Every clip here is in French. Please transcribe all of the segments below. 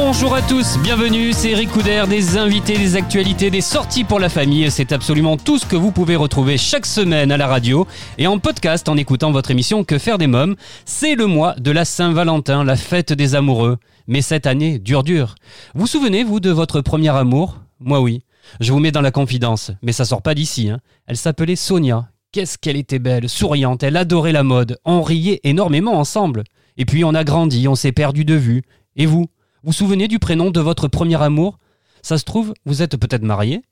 Bonjour à tous, bienvenue, c'est Eric des invités, des actualités, des sorties pour la famille. C'est absolument tout ce que vous pouvez retrouver chaque semaine à la radio et en podcast en écoutant votre émission Que faire des mômes. C'est le mois de la Saint-Valentin, la fête des amoureux. Mais cette année dure dur. Vous souvenez-vous de votre premier amour? Moi oui. Je vous mets dans la confidence, mais ça sort pas d'ici. hein. Elle s'appelait Sonia. Qu'est-ce qu'elle était belle, souriante, elle adorait la mode. On riait énormément ensemble. Et puis on a grandi, on s'est perdu de vue. Et vous? Vous souvenez du prénom de votre premier amour? Ça se trouve, vous êtes peut-être marié?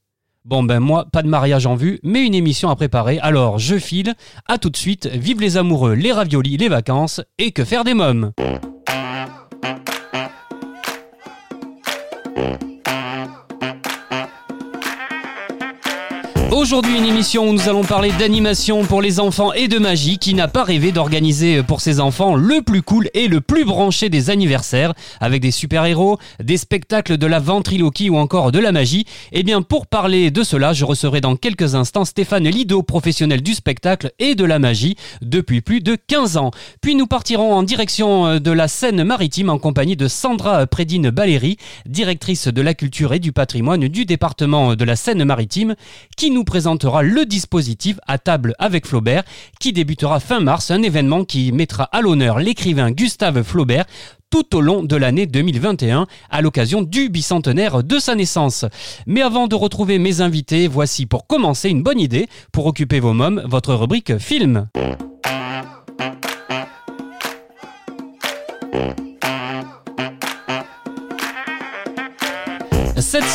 Bon ben moi, pas de mariage en vue, mais une émission à préparer, alors je file, à tout de suite, vive les amoureux, les raviolis, les vacances, et que faire des mômes? Aujourd'hui, une émission où nous allons parler d'animation pour les enfants et de magie qui n'a pas rêvé d'organiser pour ses enfants le plus cool et le plus branché des anniversaires avec des super-héros, des spectacles de la ventriloquie ou encore de la magie. Et bien, pour parler de cela, je recevrai dans quelques instants Stéphane Lido, professionnel du spectacle et de la magie depuis plus de 15 ans. Puis nous partirons en direction de la Seine-Maritime en compagnie de Sandra Prédine Baléry, directrice de la culture et du patrimoine du département de la Seine-Maritime, qui nous présentera le dispositif à table avec Flaubert qui débutera fin mars, un événement qui mettra à l'honneur l'écrivain Gustave Flaubert tout au long de l'année 2021 à l'occasion du bicentenaire de sa naissance. Mais avant de retrouver mes invités, voici pour commencer une bonne idée pour occuper vos mômes, votre rubrique film.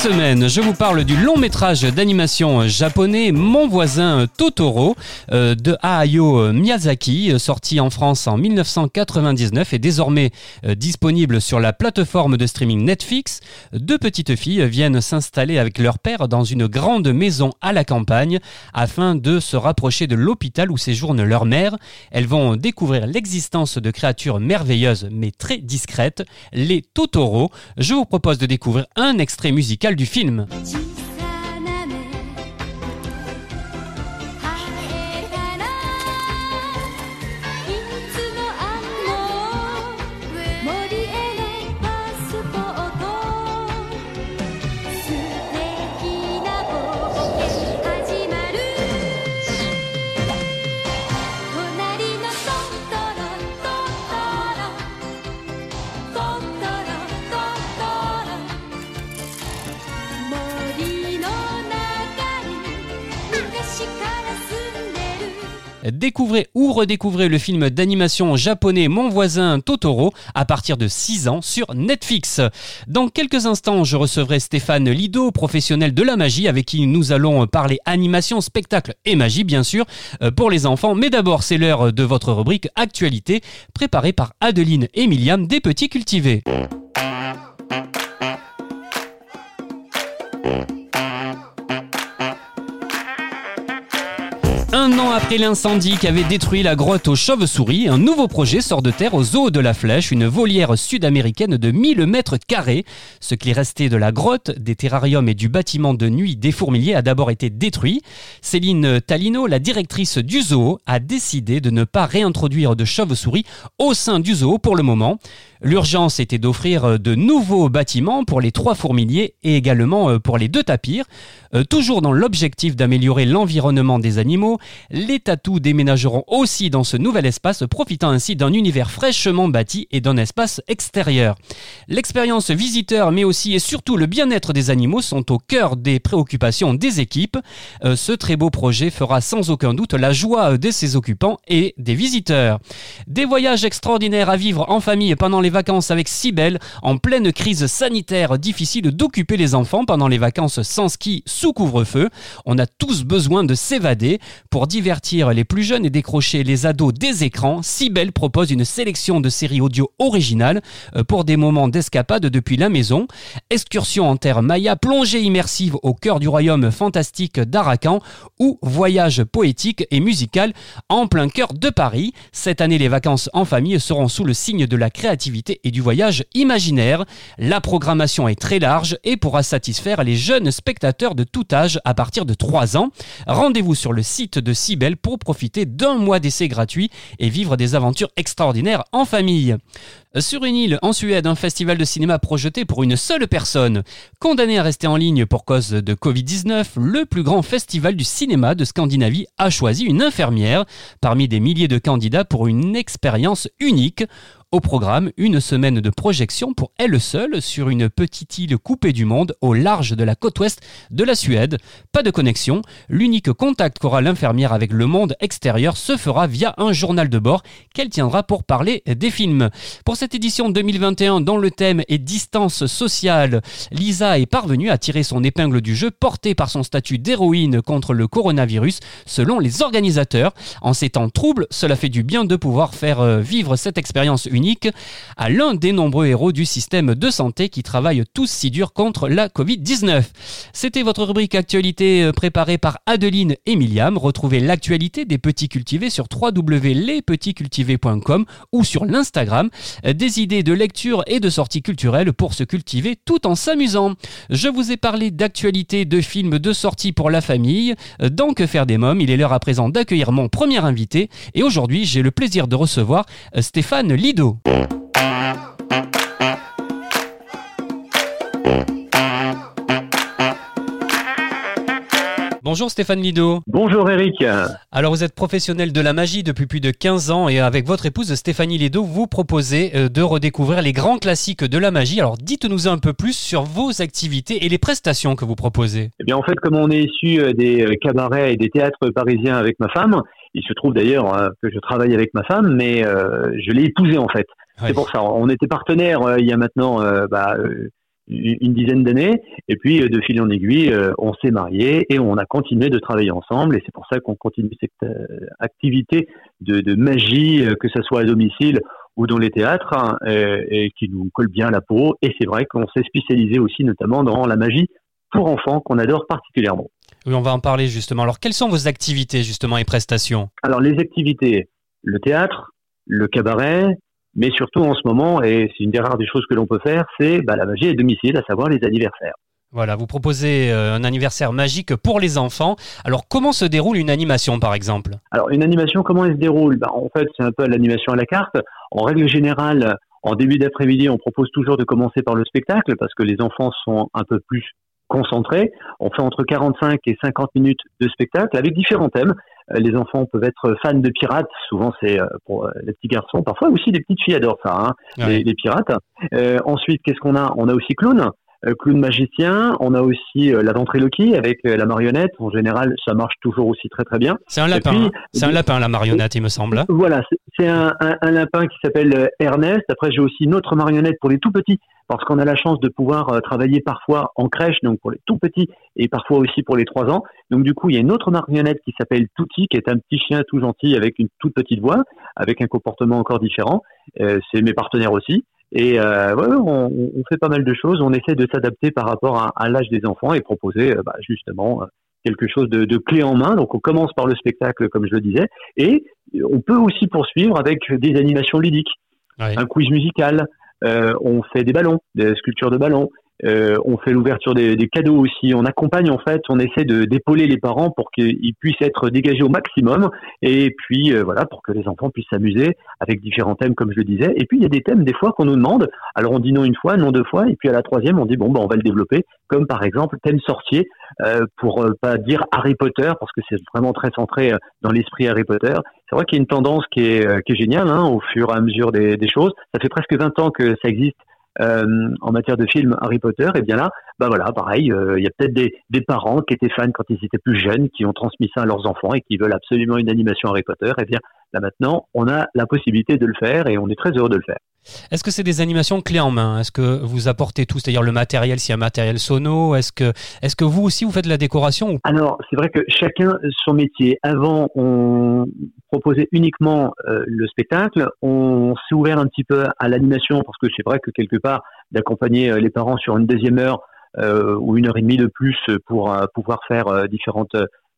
Semaine, je vous parle du long métrage d'animation japonais Mon voisin Totoro euh, de Hayao Miyazaki, sorti en France en 1999 et désormais euh, disponible sur la plateforme de streaming Netflix. Deux petites filles viennent s'installer avec leur père dans une grande maison à la campagne afin de se rapprocher de l'hôpital où séjourne leur mère. Elles vont découvrir l'existence de créatures merveilleuses mais très discrètes, les Totoro. Je vous propose de découvrir un extrait musical du film. Découvrez ou redécouvrez le film d'animation japonais Mon voisin Totoro à partir de 6 ans sur Netflix. Dans quelques instants, je recevrai Stéphane Lido, professionnel de la magie, avec qui nous allons parler animation, spectacle et magie, bien sûr, euh, pour les enfants. Mais d'abord, c'est l'heure de votre rubrique Actualité, préparée par Adeline et des Petits Cultivés. An après l'incendie qui avait détruit la grotte aux chauves-souris, un nouveau projet sort de terre au zoo de la Flèche, une volière sud-américaine de 1000 mètres carrés. Ce qui restait de la grotte, des terrariums et du bâtiment de nuit des fourmiliers a d'abord été détruit. Céline Talino, la directrice du zoo, a décidé de ne pas réintroduire de chauves-souris au sein du zoo pour le moment. L'urgence était d'offrir de nouveaux bâtiments pour les trois fourmiliers et également euh, pour les deux tapirs. Euh, toujours dans l'objectif d'améliorer l'environnement des animaux, les tatous déménageront aussi dans ce nouvel espace, profitant ainsi d'un univers fraîchement bâti et d'un espace extérieur. L'expérience visiteur, mais aussi et surtout le bien-être des animaux sont au cœur des préoccupations des équipes. Euh, ce très beau projet fera sans aucun doute la joie de ses occupants et des visiteurs. Des voyages extraordinaires à vivre en famille pendant les vacances avec Cybelle, en pleine crise sanitaire, difficile d'occuper les enfants pendant les vacances sans ski sous couvre-feu. On a tous besoin de s'évader. Pour divertir les plus jeunes et décrocher les ados des écrans, Cybelle propose une sélection de séries audio originales euh, pour des moments d'escapade depuis la maison. Excursion en terre maya, plongée immersive au cœur du royaume fantastique d'Arakan ou voyage poétique et musical en plein cœur de Paris. Cette année, les vacances en famille seront sous le signe de la créativité et du voyage imaginaire. La programmation est très large et pourra satisfaire les jeunes spectateurs de tout âge à partir de 3 ans. Rendez-vous sur le site de Cybelle pour profiter d'un mois d'essai gratuit et vivre des aventures extraordinaires en famille. Sur une île en Suède, un festival de cinéma projeté pour une seule personne. Condamné à rester en ligne pour cause de Covid-19, le plus grand festival du cinéma de Scandinavie a choisi une infirmière parmi des milliers de candidats pour une expérience unique. Au programme, une semaine de projection pour elle seule sur une petite île coupée du monde au large de la côte ouest de la Suède. Pas de connexion, l'unique contact qu'aura l'infirmière avec le monde extérieur se fera via un journal de bord qu'elle tiendra pour parler des films. Pour cette édition 2021 dont le thème est distance sociale, Lisa est parvenue à tirer son épingle du jeu portée par son statut d'héroïne contre le coronavirus selon les organisateurs. En ces temps troubles, cela fait du bien de pouvoir faire euh, vivre cette expérience à l'un des nombreux héros du système de santé qui travaillent tous si dur contre la Covid-19. C'était votre rubrique actualité euh, préparée par Adeline et. Retrouvez l'actualité des petits cultivés sur www.lespetitscultivés.com ou sur l'Instagram. Euh, Des idées de lecture et de sorties culturelles pour se cultiver tout en s'amusant. Je vous ai parlé d'actualité, de films, de sorties pour la famille. Euh, Dans Que faire des mômes, il est l'heure à présent d'accueillir mon premier invité. Et aujourd'hui, j'ai le plaisir de recevoir Stéphane Lido. Bonjour Stéphane Lido. Bonjour Eric. Alors vous êtes professionnel de la magie depuis plus de 15 ans et avec votre épouse Stéphanie Lido, vous proposez euh, de redécouvrir les grands classiques de la magie. Alors dites-nous un peu plus sur vos activités et les prestations que vous proposez. Eh bien en fait comme on est issu euh, des euh, cabarets et des théâtres parisiens avec ma femme, il se trouve d'ailleurs euh, que je travaille avec ma femme, mais euh, je l'ai épousée en fait. C'est pour ça. On était partenaires euh, il y a maintenant euh, bah, une dizaine d'années, et puis de fil en aiguille, euh, on s'est mariés et on a continué de travailler ensemble, et c'est pour ça qu'on continue cette euh, activité de, de magie, que ce soit à domicile ou dans les théâtres, hein, et qui nous colle bien à la peau. Et c'est vrai qu'on s'est spécialisé aussi notamment dans la magie pour enfants qu'on adore particulièrement. Oui, on va en parler justement. Alors quelles sont vos activités justement et prestations? Alors les activités, le théâtre, le cabaret, mais surtout en ce moment, et c'est une des rares des choses que l'on peut faire, c'est bah, la magie à domicile, à savoir les anniversaires. Voilà, vous proposez euh, un anniversaire magique pour les enfants. Alors comment se déroule une animation par exemple? Alors une animation, comment elle se déroule? Bah, En fait, c'est un peu l'animation à la carte. En règle générale, en début d'après-midi, on propose toujours de commencer par le spectacle parce que les enfants sont un peu plus concentrés. On fait entre 45 et 50 minutes de spectacle avec différents thèmes. Euh, Les enfants peuvent être fans de pirates, souvent c'est euh, pour euh, les petits garçons, parfois aussi les petites filles adorent ça, hein, Ouais. les, les pirates. Euh, ensuite, qu'est-ce qu'on a? On a aussi clown, clown magicien. On a aussi euh, la ventriloquie avec euh, la marionnette. En général, ça marche toujours aussi très très bien. C'est un lapin. hein C'est un lapin la marionnette, il me semble. hein Voilà, c'est- un, un, un lapin qui s'appelle euh, Ernest. Après, j'ai aussi une autre marionnette pour les tout petits, parce qu'on a la chance de pouvoir euh, travailler parfois en crèche, donc pour les tout petits, et parfois aussi pour les trois ans. Donc du coup, il y a une autre marionnette qui s'appelle Touti, qui est un petit chien tout gentil avec une toute petite voix, avec un comportement encore différent. Euh, c'est mes partenaires aussi. Et euh, ouais, on, on fait pas mal de choses. On essaie de s'adapter par rapport à, à l'âge des enfants et proposer euh, bah, justement euh, quelque chose de, de clé en main. Donc on commence par le spectacle, comme je le disais, et on peut aussi poursuivre avec des animations ludiques, Ouais. un quiz musical. euh, on fait des ballons, des sculptures de ballons. Euh, on fait l'ouverture des, cadeaux aussi. On accompagne en fait, on essaie de d'épauler les parents pour qu'ils puissent être dégagés au maximum. Et puis euh, voilà, pour que les enfants puissent s'amuser avec différents thèmes, comme je le disais. Et puis il y a des thèmes des fois qu'on nous demande. Alors on dit non une fois, non deux fois, et puis à la troisième on dit bon ben on va le développer, comme par exemple thème sorcier, euh, pour euh, pas dire Harry Potter, parce que c'est vraiment très centré dans l'esprit Harry Potter. C'est vrai qu'il y a une tendance qui est, qui est géniale hein, au fur et à mesure des, choses. Ça fait presque 20 ans que ça existe en matière de films Harry Potter. Et bien là, bah voilà, pareil, euh, il y a peut-être des, des parents qui étaient fans quand ils étaient plus jeunes, qui ont transmis ça à leurs enfants et qui veulent absolument une animation Harry Potter. Et bien là maintenant, on a la possibilité de le faire et on est très heureux de le faire. Est-ce que c'est des animations clés en main? Est-ce que vous apportez tout, c'est-à-dire le matériel, s'il y a un matériel sono Est-ce que, est que vous aussi vous faites de la décoration. Alors, c'est vrai que chacun son métier. Avant, on proposait uniquement euh, le spectacle. On s'est ouvert un petit peu à l'animation parce que c'est vrai que quelque part, d'accompagner euh, les parents sur une deuxième heure euh, ou une heure et demie de plus pour pouvoir faire différentes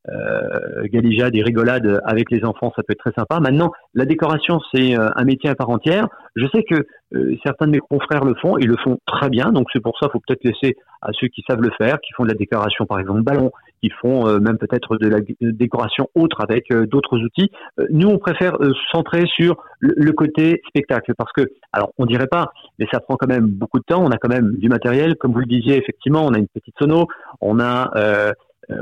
euh, galijades et rigolades avec les enfants, ça peut être très sympa. Maintenant, la décoration, c'est euh, un métier à part entière. Je sais que euh, certains de mes confrères le font, ils le font très bien, donc c'est pour ça qu'il faut peut-être laisser à ceux qui savent le faire, qui font de la décoration, par exemple, ballon, qui font euh, même peut-être de la décoration autre avec euh, d'autres outils. Euh, nous, on préfère se centrer sur le, côté spectacle, parce que, alors, on dirait pas, mais ça prend quand même beaucoup de temps. On a quand même du matériel, comme vous le disiez, effectivement, on a une petite sono, on a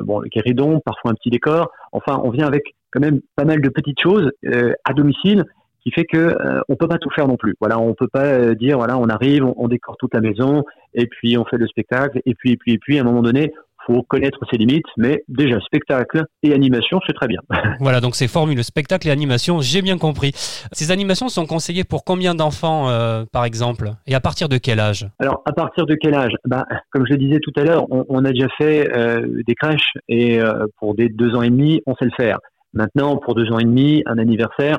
bon le guéridon, parfois un petit décor. Enfin, on vient avec quand même pas mal de petites choses euh, à domicile qui fait que euh, on peut pas tout faire non plus. Voilà, on peut pas euh, dire voilà, on arrive, on, on décore toute la maison et puis on fait le spectacle et puis et puis et puis à un moment donné, faut connaître ses limites, mais déjà spectacle et animation, c'est très bien. Voilà, donc c'est formule, spectacle et animation, j'ai bien compris. Ces animations sont conseillées pour combien d'enfants, euh, par exemple? Et à partir de quel âge? Alors, à partir de quel âge? Bah, Comme je le disais tout à l'heure, on, on a déjà fait euh, des crèches et euh, pour des deux ans et demi, on sait le faire. Maintenant, pour deux ans et demi, un anniversaire,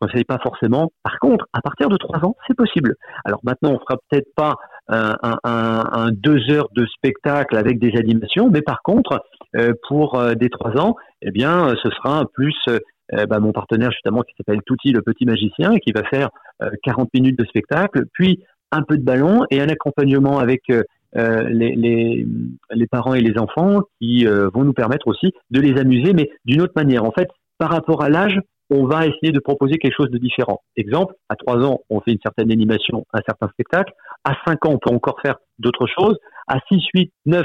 conseille pas forcément. Par contre, à partir de trois ans, c'est possible. Alors maintenant, on fera peut-être pas un, un, un, deux heures de spectacle avec des animations, mais par contre, euh, pour euh, des trois ans, eh bien, euh, ce sera plus euh, bah, mon partenaire justement qui s'appelle Touti le petit magicien qui va faire euh, 40 minutes de spectacle, puis un peu de ballon et un accompagnement avec euh, euh, les, les, les parents et les enfants qui euh, vont nous permettre aussi de les amuser, mais d'une autre manière. En fait, par rapport à l'âge, on va essayer de proposer quelque chose de différent. Exemple, à 3 ans, on fait une certaine animation, un certain spectacle. À 5 ans, on peut encore faire d'autres choses. À 6, 8, 9,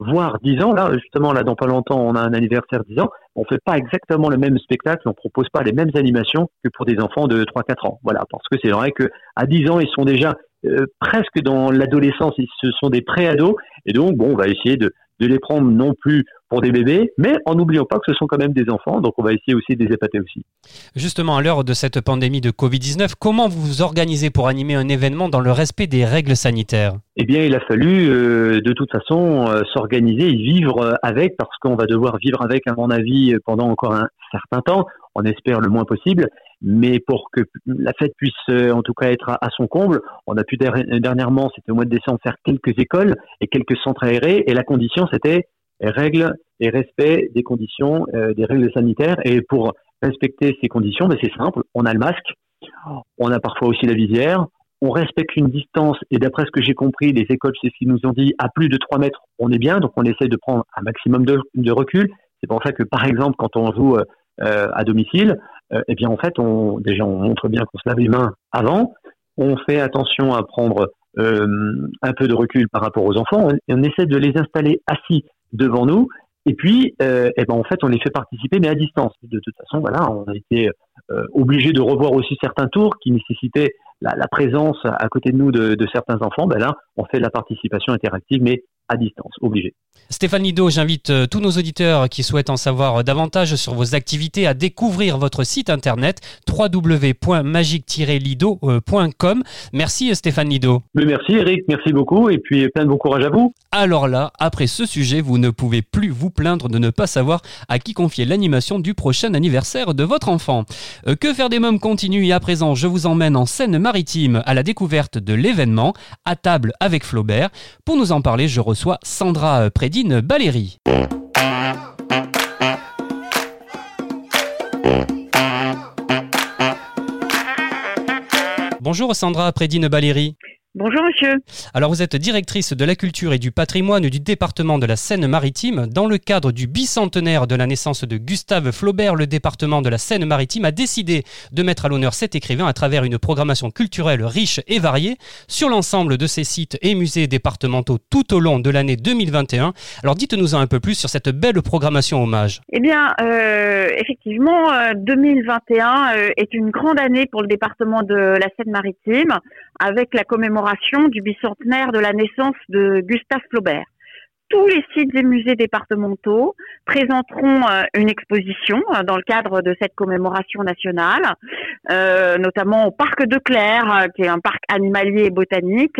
voire 10 ans, là, justement, là, dans pas longtemps, on a un anniversaire 10 ans. On fait pas exactement le même spectacle, on propose pas les mêmes animations que pour des enfants de 3-4 ans. Voilà, parce que c'est vrai que à 10 ans, ils sont déjà euh, presque dans l'adolescence, ils ce sont des pré-ados, et donc, bon, on va essayer de les prendre non plus pour des bébés, mais en n'oubliant pas que ce sont quand même des enfants, donc on va essayer aussi de les épater aussi. Justement, à l'heure de cette pandémie de Covid-19, comment vous vous organisez pour animer un événement dans le respect des règles sanitaires? Eh bien, il a fallu euh, de toute façon euh, s'organiser et vivre euh, avec, parce qu'on va devoir vivre avec, à mon avis, pendant encore un certain temps. On espère le moins possible, mais pour que la fête puisse, euh, en tout cas, être à, à son comble, on a pu der- dernièrement, c'était au mois de décembre, faire quelques écoles et quelques centres aérés, et la condition, c'était règles et respect des conditions, euh, des règles sanitaires. Et pour respecter ces conditions, ben, c'est simple, on a le masque, on a parfois aussi la visière, on respecte une distance, et d'après ce que j'ai compris, les écoles, c'est ce qu'ils nous ont dit, à plus de 3 mètres, on est bien, donc on essaie de prendre un maximum de, recul. C'est pour ça que, par exemple, quand on joue euh, à domicile, euh, eh bien, en fait, on, déjà, on montre bien qu'on se lave les mains avant, on fait attention à prendre euh, un peu de recul par rapport aux enfants, on, on essaie de les installer assis devant nous, et puis, euh, eh ben, en fait, on les fait participer, mais à distance. De toute façon, voilà, on a été euh, obligé de revoir aussi certains tours qui nécessitaient la, présence à côté de nous de, de certains enfants. Ben là, on fait de la participation interactive, mais à distance, obligé. Stéphane Lido, j'invite euh, tous nos auditeurs qui souhaitent en savoir davantage sur vos activités à découvrir votre site internet www.magique-lido.com. Merci euh, Stéphane Lido. Mais merci Eric, merci beaucoup, et puis plein de bon courage à vous. Alors là, après ce sujet, vous ne pouvez plus vous plaindre de ne pas savoir à qui confier l'animation du prochain anniversaire de votre enfant. Euh, que faire des mômes continue et à présent, je vous emmène en Seine-Maritime à la découverte de l'événement à table avec Flaubert. Pour nous en parler, je reçois Sandra euh, Prédine Baléry. Bonjour Sandra Prédine Baléry. Bonjour monsieur. Alors vous êtes directrice de la culture et du patrimoine du département de la Seine-Maritime. Dans le cadre du bicentenaire de la naissance de Gustave Flaubert, le département de la Seine-Maritime a décidé de mettre à l'honneur cet écrivain à travers une programmation culturelle riche et variée sur l'ensemble de ses sites et musées départementaux tout au long de l'année 2021. Alors dites-nous un peu plus sur cette belle programmation hommage. Eh bien, euh, effectivement, euh, 2021 euh, est une grande année pour le département de la Seine-Maritime, avec la commémoration du bicentenaire de la naissance de Gustave Flaubert. Tous les sites et musées départementaux présenteront euh, une exposition euh, dans le cadre de cette commémoration nationale, euh, notamment au parc de Claire, qui est un parc animalier et botanique.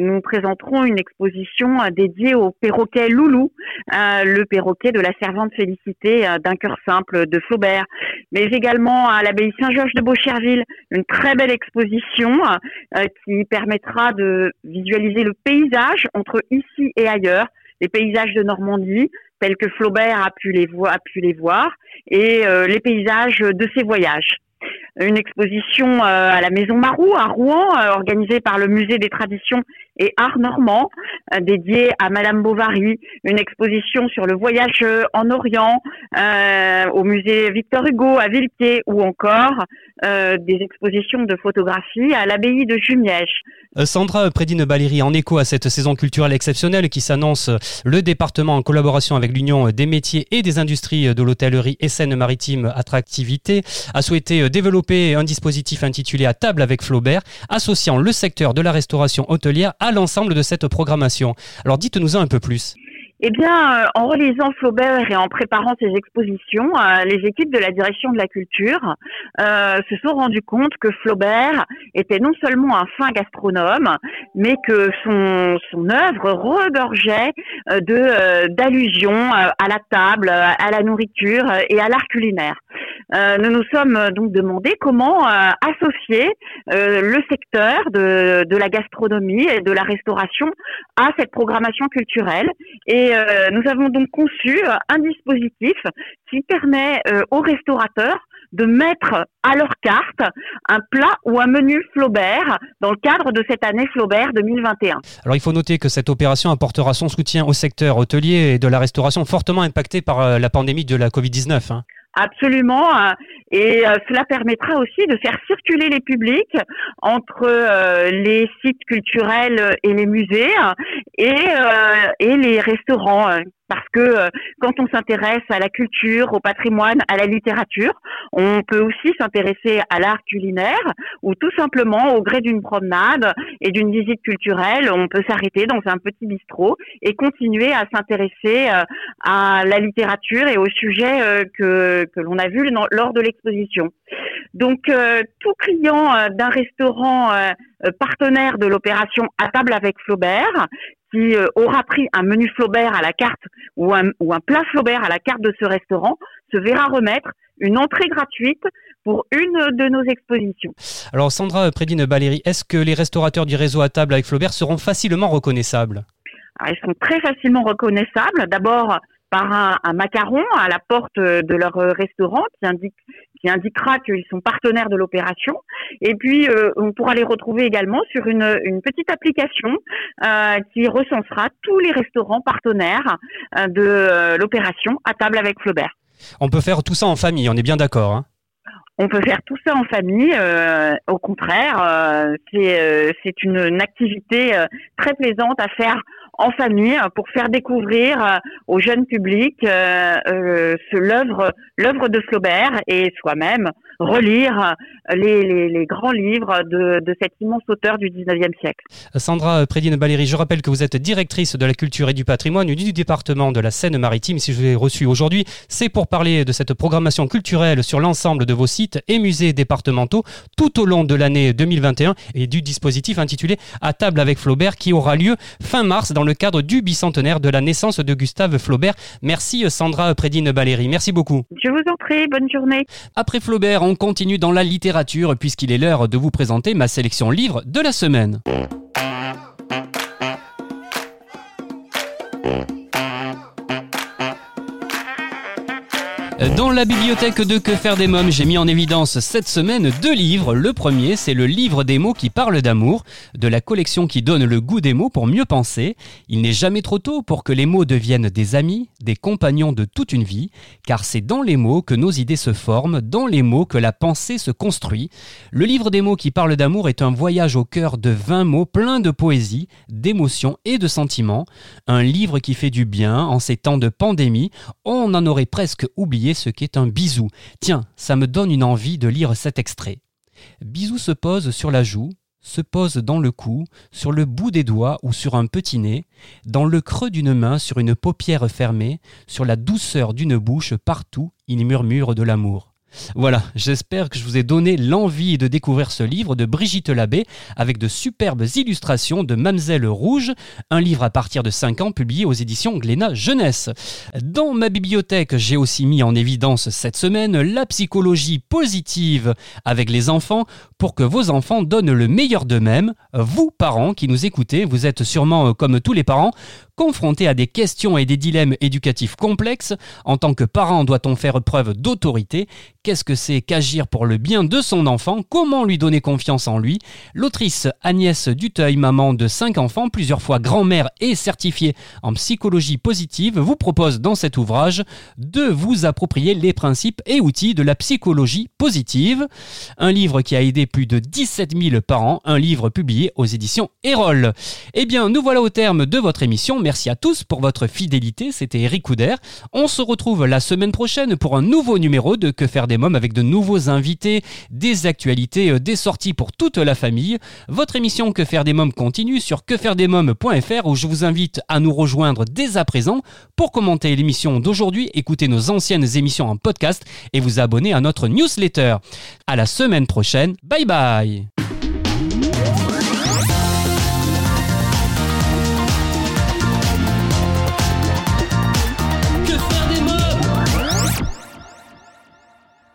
Nous présenterons une exposition dédiée au perroquet Loulou, le perroquet de la servante Félicité d'un cœur simple de Flaubert, mais également à l'abbaye Saint-Georges de Beaucherville, une très belle exposition qui permettra de visualiser le paysage entre ici et ailleurs, les paysages de Normandie tels que Flaubert a pu les, voir et euh, les paysages de ses voyages. Une exposition euh, à la Maison Marou à Rouen, euh, organisée par le Musée des Traditions et Arts Normands, euh, dédiée à Madame Bovary. Une exposition sur le voyage en Orient, au musée Victor Hugo à Villepied, ou encore des expositions de photographie à l'abbaye de Jumièges. Sandra Prédine Baléry, en écho à cette saison culturelle exceptionnelle qui s'annonce, le département en collaboration avec l'Union des métiers et des industries de l'hôtellerie et Seine-Maritime Attractivité a souhaité développer un dispositif intitulé À table avec Flaubert, associant le secteur de la restauration hôtelière à l'ensemble de cette programmation. Alors dites-nous un peu plus. Eh bien, euh, en relisant Flaubert et en préparant ces expositions, euh, les équipes de la direction de la culture euh, se sont rendues compte que Flaubert était non seulement un fin gastronome, mais que son, son œuvre regorgeait de d'allusions à la table, à la nourriture et à l'art culinaire. Euh, nous nous sommes euh, donc demandé comment euh, associer le secteur de, la gastronomie et de la restauration à cette programmation culturelle. Et nous avons donc conçu un dispositif qui permet aux restaurateurs de mettre à leur carte un plat ou un menu Flaubert dans le cadre de cette année Flaubert 2021. Alors il faut noter que cette opération apportera son soutien au secteur hôtelier et de la restauration fortement impacté par la pandémie de la Covid-19. hein. Absolument. euh, Et euh, cela permettra aussi de faire circuler les publics entre euh, les sites culturels et les musées et, euh, et les restaurants. Parce que euh, quand on s'intéresse à la culture, au patrimoine, à la littérature, on peut aussi s'intéresser à l'art culinaire ou tout simplement au gré d'une promenade et d'une visite culturelle, on peut s'arrêter dans un petit bistrot et continuer à s'intéresser euh, à la littérature et au sujet euh, que, que l'on a vu dans- lors de l'exposition. Donc, euh, tout client euh, d'un restaurant euh, partenaire de l'opération À table avec Flaubert, qui euh, aura pris un menu Flaubert à la carte ou un, ou un plat Flaubert à la carte de ce restaurant, se verra remettre une entrée gratuite pour une de nos expositions. Alors Sandra Prédine Baléry, est-ce que les restaurateurs du réseau à table avec Flaubert seront facilement reconnaissables? Alors, ils sont très facilement reconnaissables. D'abord par un, un macaron à la porte de leur euh, restaurant qui indique qui indiquera qu'ils sont partenaires de l'opération. Et puis, euh, on pourra les retrouver également sur une, une petite application euh, qui recensera tous les restaurants partenaires euh, de l'opération à table avec Flaubert. On peut faire tout ça en famille, on est bien d'accord. hein On peut faire tout ça en famille. euh, au contraire, euh, c'est euh, une, une activité très plaisante à faire en famille euh, pour faire découvrir euh, au jeune public euh, l'œuvre l'œuvre de Flaubert et soi-même relire euh, les, les, les grands livres de, de cet immense auteur du 19e siècle. Sandra Prédine Baléry, je rappelle que vous êtes directrice de la culture et du patrimoine du département de la Seine-Maritime. Si je vous ai reçu aujourd'hui, c'est pour parler de cette programmation culturelle sur l'ensemble de vos sites et musées départementaux tout au long de l'année 2021 et du dispositif intitulé À table avec Flaubert qui aura lieu fin mars dans le cadre du bicentenaire de la naissance de Gustave Flaubert. Merci Sandra Prédine Baléry, merci beaucoup. Je vous en prie, bonne journée. Après Flaubert, on continue dans la littérature puisqu'il est l'heure de vous présenter ma sélection livre de la semaine. Dans la bibliothèque de Que faire des mômes, j'ai mis en évidence cette semaine deux livres. Le premier, c'est le livre des mots qui parlent d'amour, de la collection qui donne le goût des mots pour mieux penser. Il n'est jamais trop tôt pour que les mots deviennent des amis, des compagnons de toute une vie, car c'est dans les mots que nos idées se forment, dans les mots que la pensée se construit. Le livre des mots qui parlent d'amour est un voyage au cœur de 20 mots pleins de poésie, d'émotions et de sentiments. Un livre qui fait du bien en ces temps de pandémie. On en aurait presque oublié ce qu'est un bisou. Tiens, ça me donne une envie de lire cet extrait. Bisou se pose sur la joue, se pose dans le cou, sur le bout des doigts ou sur un petit nez, dans le creux d'une main, sur une paupière fermée, sur la douceur d'une bouche, partout, il murmure de l'amour. Voilà, j'espère que je vous ai donné l'envie de découvrir ce livre de Brigitte Labbé avec de superbes illustrations de Mamselle Rouge, un livre à partir de 5 ans publié aux éditions Glénat Jeunesse. Dans ma bibliothèque, j'ai aussi mis en évidence cette semaine la psychologie positive avec les enfants pour que vos enfants donnent le meilleur d'eux-mêmes. Vous, parents qui nous écoutez, vous êtes sûrement, euh, comme tous les parents, confrontés à des questions et des dilemmes éducatifs complexes. En tant que parent, doit-on faire preuve d'autorité? Qu'est-ce que c'est qu'agir pour le bien de son enfant? Comment lui donner confiance en lui? L'autrice Agnès Duteuil, maman de 5 enfants, plusieurs fois grand-mère et certifiée en psychologie positive, vous propose dans cet ouvrage de vous approprier les principes et outils de la psychologie positive. Un livre qui a aidé plus de 17 000 parents, un livre publié aux éditions Erol. Eh bien, nous voilà au terme de votre émission. Merci à tous pour votre fidélité. C'était Eric Couder. On se retrouve la semaine prochaine pour un nouveau numéro de Que faire des mômes avec de nouveaux invités, des actualités, euh, des sorties pour toute la famille. Votre émission Que faire des mômes continue sur quefairedesmômes.fr où je vous invite à nous rejoindre dès à présent pour commenter l'émission d'aujourd'hui, écouter nos anciennes émissions en podcast et vous abonner à notre newsletter. À la semaine prochaine. Bye bye.